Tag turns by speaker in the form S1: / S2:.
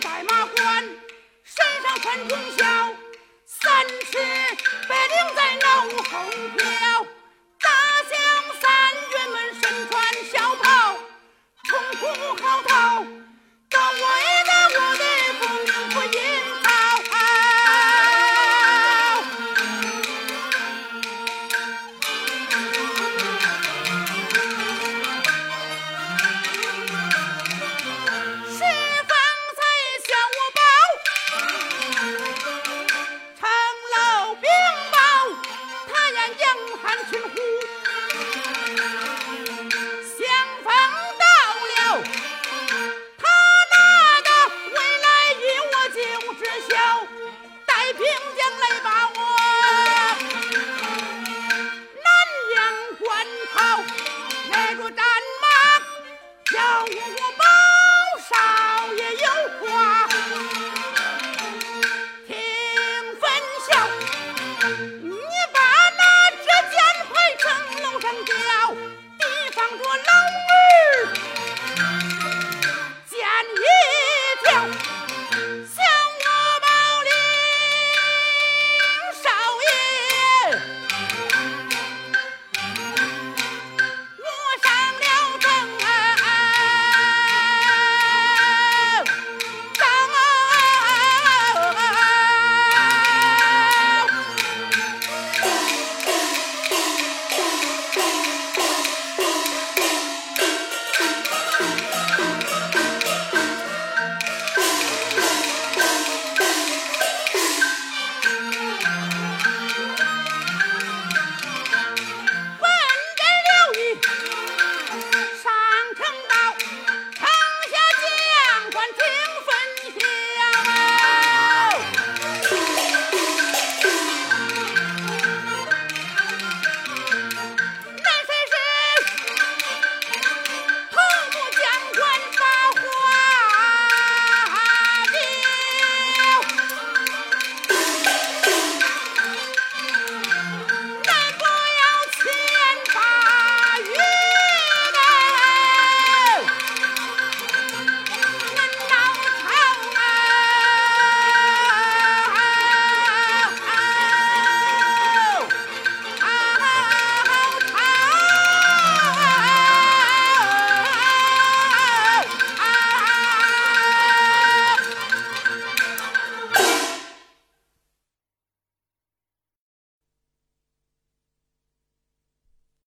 S1: 戴马冠，身上穿红孝，三尺白绫在脑后。